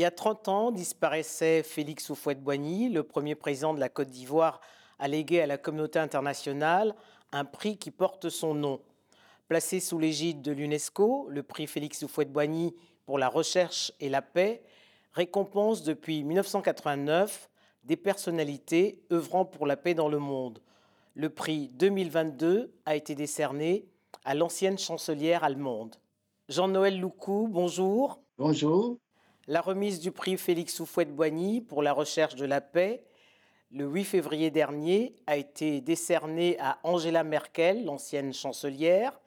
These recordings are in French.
Il y a 30 ans disparaissait Félix Houphouët-Boigny, le premier président de la Côte d'Ivoire léguer à la communauté internationale un prix qui porte son nom. Placé sous l'égide de l'UNESCO, le prix Félix Houphouët-Boigny pour la recherche et la paix récompense depuis 1989 des personnalités œuvrant pour la paix dans le monde. Le prix 2022 a été décerné à l'ancienne chancelière allemande. Jean-Noël Loucou, bonjour. Bonjour. La remise du prix Félix Houphouët-Boigny pour la recherche de la paix, le 8 février dernier, a été décernée à Angela Merkel, l'ancienne chancelière.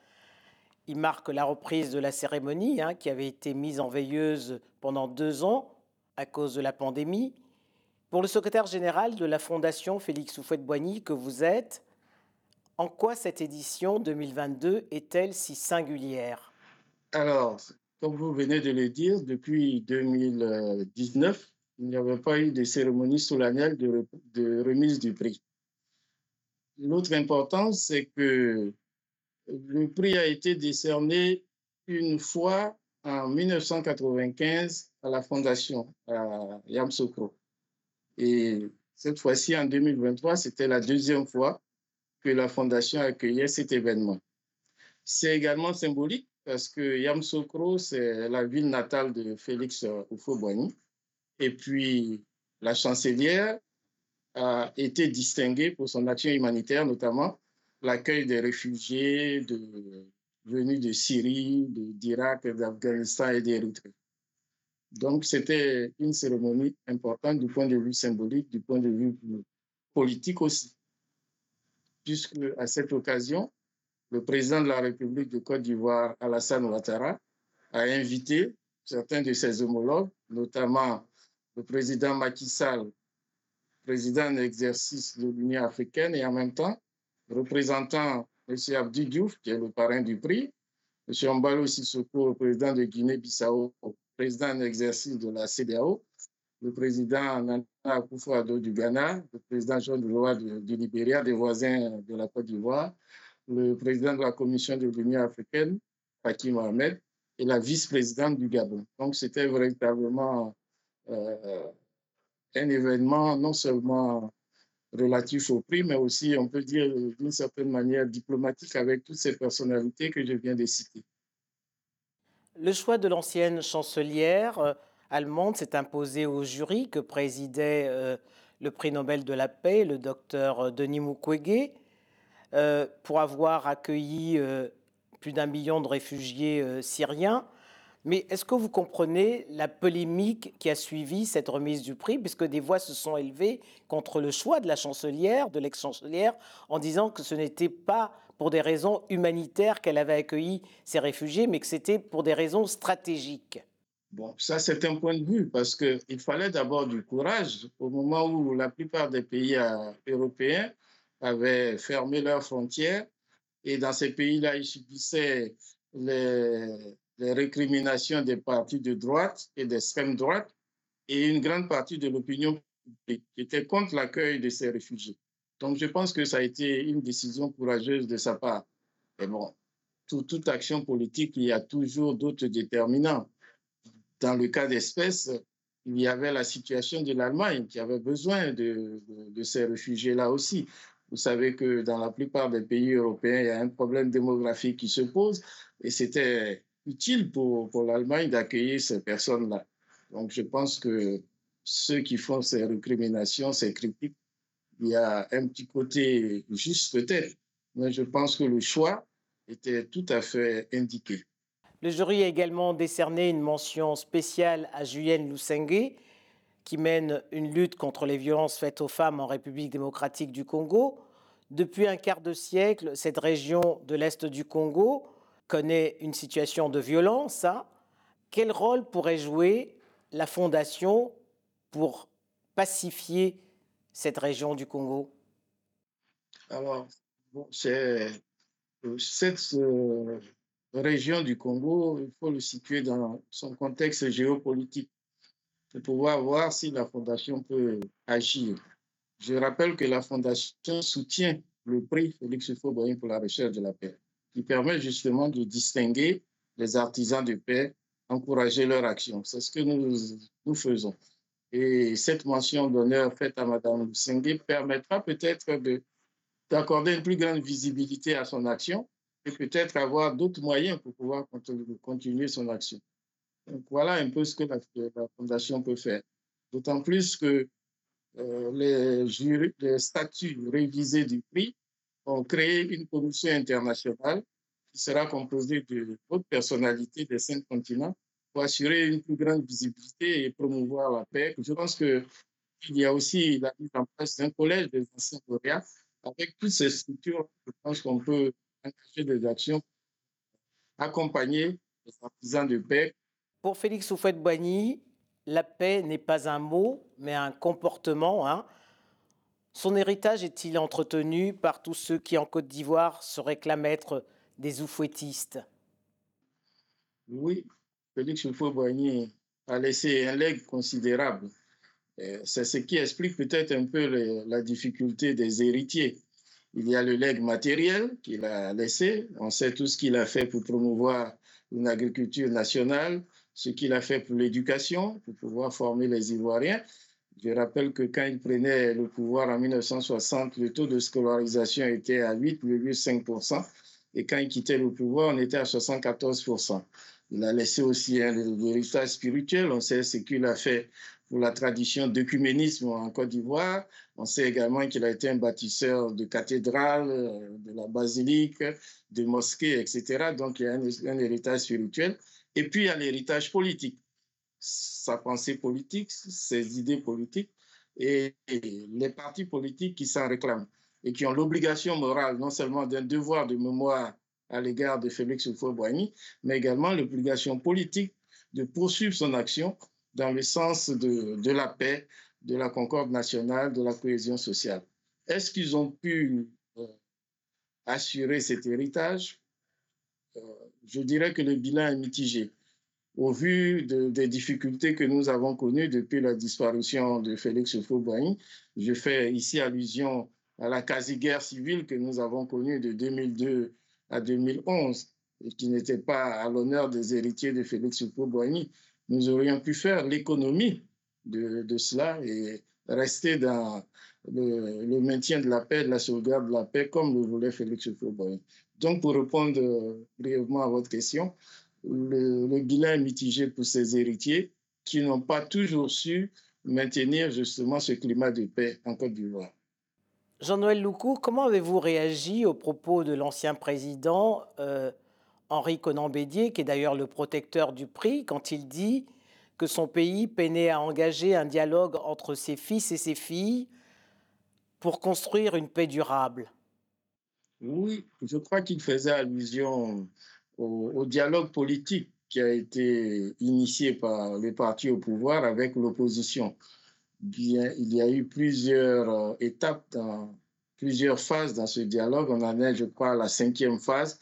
Il marque la reprise de la cérémonie, hein, qui avait été mise en veilleuse pendant deux ans à cause de la pandémie. Pour le secrétaire général de la Fondation Félix Houphouët-Boigny que vous êtes, en quoi cette édition 2022 est-elle si singulière? Alors, comme vous venez de le dire, depuis 2019, il n'y avait pas eu de cérémonie solennelle de, remise du prix. L'autre importance, c'est que le prix a été décerné une fois en 1995 à la fondation à Yamsokro. Et cette fois-ci, en 2023, c'était la deuxième fois que la fondation accueillait cet événement. C'est également symbolique parce que Yamsokro, c'est la ville natale de Félix Houphouët-Boigny. Et puis, la chancelière a été distinguée pour son action humanitaire, notamment l'accueil des réfugiés venus de Syrie, d'Irak, d'Afghanistan et d'Érythrée. Donc, c'était une cérémonie importante du point de vue symbolique, du point de vue politique aussi. Puisque, à cette occasion, le président de la République de Côte d'Ivoire, Alassane Ouattara, a invité certains de ses homologues, notamment le président Macky Sall, président en exercice de l'Union africaine, et en même temps, représentant M. Abdou Diouf, qui est le parrain du prix, M. Mbalo Sissoko, président de Guinée-Bissau, président en exercice de la CDAO, le président Nana Akufo-Addo du Ghana, le président Jean Drouat du Libéria, des voisins de la Côte d'Ivoire, le président de la Commission de l'Union africaine, Hakim Mohamed, et la vice-présidente du Gabon. Donc, c'était véritablement euh, un événement non seulement relatif au prix, mais aussi, on peut dire, d'une certaine manière diplomatique avec toutes ces personnalités que je viens de citer. Le choix de l'ancienne chancelière euh, allemande s'est imposé au jury que présidait euh, le prix Nobel de la paix, le docteur Denis Mukwege. Euh, pour avoir accueilli euh, plus d'un million de réfugiés euh, syriens. Mais est-ce que vous comprenez la polémique qui a suivi cette remise du prix, puisque des voix se sont élevées contre le choix de la chancelière, de l'ex-chancelière, en disant que ce n'était pas pour des raisons humanitaires qu'elle avait accueilli ces réfugiés, mais que c'était pour des raisons stratégiques? Bon, ça c'est un point de vue, parce qu'il fallait d'abord du courage au moment où la plupart des pays européens avaient fermé leurs frontières et dans ces pays-là, ils subissaient les, récriminations des partis de droite et d'extrême droite et une grande partie de l'opinion publique était contre l'accueil de ces réfugiés. Donc, je pense que ça a été une décision courageuse de sa part. Et bon, tout, toute action politique, il y a toujours d'autres déterminants. Dans le cas d'espèce, il y avait la situation de l'Allemagne qui avait besoin de ces réfugiés-là aussi. Vous savez que dans la plupart des pays européens, il y a un problème démographique qui se pose et c'était utile pour, pour l'Allemagne d'accueillir ces personnes-là. Donc, je pense que ceux qui font ces récriminations, ces critiques, il y a un petit côté juste peut-être, mais je pense que le choix était tout à fait indiqué. Le jury a également décerné une mention spéciale à Julienne Lusenge, qui mène une lutte contre les violences faites aux femmes en République démocratique du Congo. Depuis un quart de siècle, cette région de l'Est du Congo connaît une situation de violence. Hein. Quel rôle pourrait jouer la Fondation pour pacifier cette région du Congo? Alors, c'est cette euh, région du Congo, il faut le situer dans son contexte géopolitique pour pouvoir voir si la Fondation peut agir. Je rappelle que la Fondation soutient le prix Félix Houphouët-Boigny pour la recherche de la paix, qui permet justement de distinguer les artisans de paix encourager leur action. C'est ce que nous, faisons. Et cette mention d'honneur faite à Mme Sengue permettra peut-être d'accorder une plus grande visibilité à son action et peut-être avoir d'autres moyens pour pouvoir continuer son action. Voilà un peu ce que la, Fondation peut faire. D'autant plus que euh, les, les statuts révisés du prix ont créé une commission internationale qui sera composée de hautes personnalités des cinq continents pour assurer une plus grande visibilité et promouvoir la paix. Je pense qu'il y a aussi la mise en place d'un collège des anciens lauréats. Avec toutes ces structures, je pense qu'on peut engager des actions, accompagner les artisans de paix. Pour Félix Oufouette-Boigny, la paix n'est pas un mot, mais un comportement. Hein. Son héritage est-il entretenu par tous ceux qui, en Côte d'Ivoire, se réclament être des oufouettistes Oui, Félix Houphouët-Boigny a laissé un legs considérable. C'est ce qui explique peut-être un peu la difficulté des héritiers. Il y a le legs matériel qu'il a laissé. On sait tout ce qu'il a fait pour promouvoir une agriculture nationale, ce qu'il a fait pour l'éducation, pour pouvoir former les Ivoiriens. Je rappelle que quand il prenait le pouvoir en 1960, le taux de scolarisation était à 8,5%. Et quand il quittait le pouvoir, on était à 74%. Il a laissé aussi un héritage spirituel. On sait ce qu'il a fait pour la tradition d'œcuménisme en Côte d'Ivoire. On sait également qu'il a été un bâtisseur de cathédrales, euh, de la basilique, de mosquées, etc. Donc, il y a un, héritage spirituel. Et puis, il y a l'héritage politique. Sa pensée politique, ses idées politiques et les partis politiques qui s'en réclament et qui ont l'obligation morale non seulement d'un devoir de mémoire à l'égard de Félix Houphouët-Boigny, mais également l'obligation politique de poursuivre son action dans le sens de, la paix, de la concorde nationale, de la cohésion sociale. Est-ce qu'ils ont pu euh, assurer cet héritage? Je dirais que le bilan est mitigé. Au vu de, des difficultés que nous avons connues depuis la disparition de Félix Houphouët-Boigny, je fais ici allusion à la quasi-guerre civile que nous avons connue de 2002 à 2011 et qui n'était pas à l'honneur des héritiers de Félix Houphouët-Boigny, nous aurions pu faire l'économie de, cela et rester dans le, maintien de la paix, de la sauvegarde de la paix, comme le voulait Félix Houphouët-Boigny. Donc, pour répondre euh, brièvement à votre question, le, le bilan est mitigé pour ces héritiers qui n'ont pas toujours su maintenir justement ce climat de paix en Côte d'Ivoire. Jean-Noël Loukou, comment avez-vous réagi aux propos de l'ancien président euh, Henri Conan Bédier, qui est d'ailleurs le protecteur du prix, quand il dit que son pays peinait à engager un dialogue entre ses fils et ses filles pour construire une paix durable? Oui, je crois qu'il faisait allusion au, dialogue politique qui a été initié par les partis au pouvoir avec l'opposition il y a eu plusieurs euh, étapes, plusieurs phases dans ce dialogue. On en est, je crois, à la cinquième phase.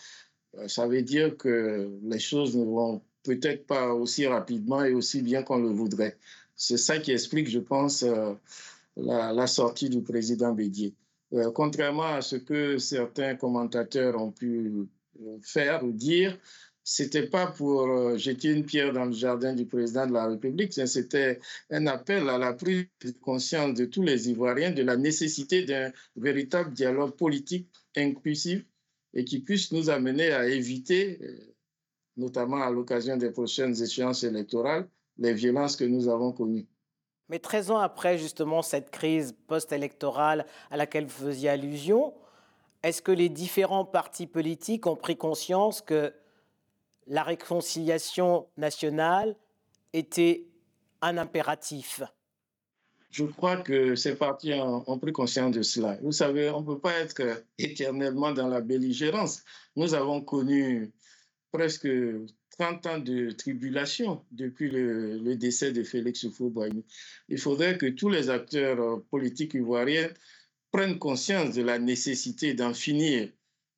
Euh, ça veut dire que les choses ne vont peut-être pas aussi rapidement et aussi bien qu'on le voudrait. C'est ça qui explique, je pense, euh, la, la, sortie du président Bédier. Contrairement à ce que certains commentateurs ont pu faire ou dire, c'était pas pour euh, jeter une pierre dans le jardin du président de la République, c'était un appel à la prise de conscience de tous les Ivoiriens de la nécessité d'un véritable dialogue politique inclusif et qui puisse nous amener à éviter, euh, notamment à l'occasion des prochaines échéances électorales, les violences que nous avons connues. Mais 13 ans après justement cette crise post-électorale à laquelle vous faisiez allusion, est-ce que les différents partis politiques ont pris conscience que la réconciliation nationale était un impératif? Je crois que ces partis ont, pris conscience de cela. Vous savez, on ne peut pas être éternellement dans la belligérance. Nous avons connu presque 30 ans de tribulation depuis le, décès de Félix Houphouët-Boigny. Il faudrait que tous les acteurs politiques ivoiriens prennent conscience de la nécessité d'en finir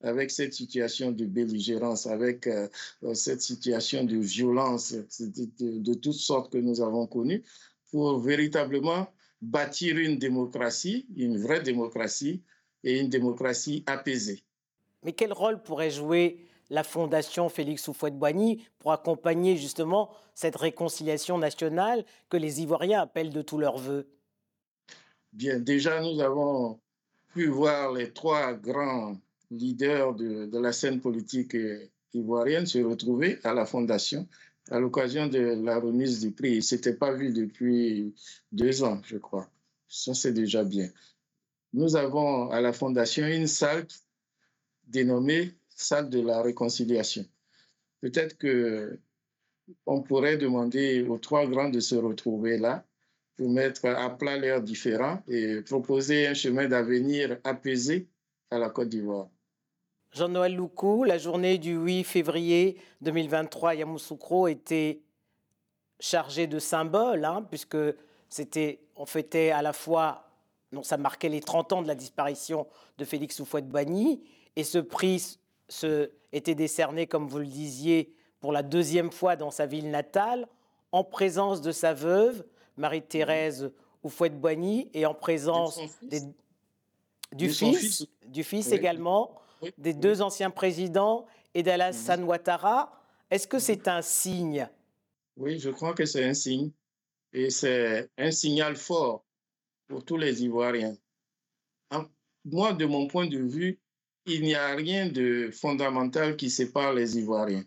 avec cette situation de belligérance, avec euh, euh, cette situation de violence de, de, toutes sortes que nous avons connues, pour véritablement bâtir une démocratie, une vraie démocratie et une démocratie apaisée. Mais quel rôle pourrait jouer la Fondation Félix Houphouët-Boigny pour accompagner justement cette réconciliation nationale que les Ivoiriens appellent de tous leurs voeux Bien, déjà, nous avons pu voir les trois grands leaders de, de la scène politique ivoirienne se retrouver à la Fondation à l'occasion de la remise du prix. Il ne s'était pas vu depuis deux ans, je crois. Ça, c'est déjà bien. Nous avons à la Fondation une salle dénommée salle de la réconciliation. Peut-être que on pourrait demander aux trois grands de se retrouver là pour mettre à plat leurs différends et proposer un chemin d'avenir apaisé à la Côte d'Ivoire. Jean-Noël Loukou, la journée du 8 février 2023 à Yamoussoukro était chargée de symboles, hein, puisque c'était, on fêtait à la fois, non, ça marquait les 30 ans de la disparition de Félix Houphouët-Boigny, et ce prix se, était décerné, comme vous le disiez, pour la deuxième fois dans sa ville natale, en présence de sa veuve, Marie-Thérèse Houphouët-Boigny, et en présence du, fils, du fils également, des deux anciens présidents et d'Alassane mhm. Ouattara. Est-ce que c'est un signe? Oui, je crois que c'est un signe. Et c'est un signal fort pour tous les Ivoiriens. Moi, de mon point de vue, il n'y a rien de fondamental qui sépare les Ivoiriens.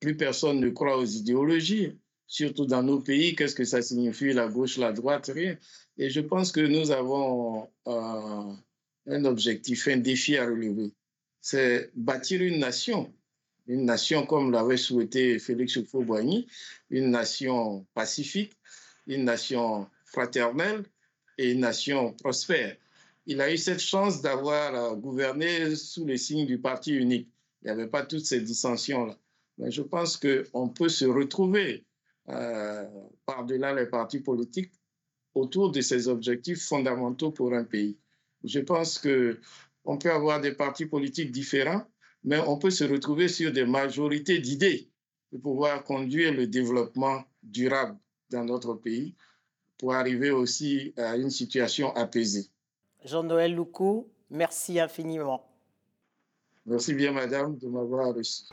Plus personne ne croit aux idéologies, surtout dans nos pays. Qu'est-ce que ça signifie, la gauche, la droite, rien. Et je pense que nous avons euh, un objectif, un défi à relever. C'est bâtir une nation, une nation comme l'avait souhaité Félix Houphouët-Boigny, une nation pacifique, une nation fraternelle et une nation prospère il a eu cette chance d'avoir euh, gouverné sous les signes du parti unique. Il n'y avait pas toutes ces dissensions-là. Mais je pense qu'on peut se retrouver euh, par-delà les partis politiques autour de ces objectifs fondamentaux pour un pays. Je pense qu'on peut avoir des partis politiques différents, mais on peut se retrouver sur des majorités d'idées pour pouvoir conduire le développement durable dans notre pays pour arriver aussi à une situation apaisée. Jean-Noël Loukou, merci infiniment. Merci bien, madame, de m'avoir reçu.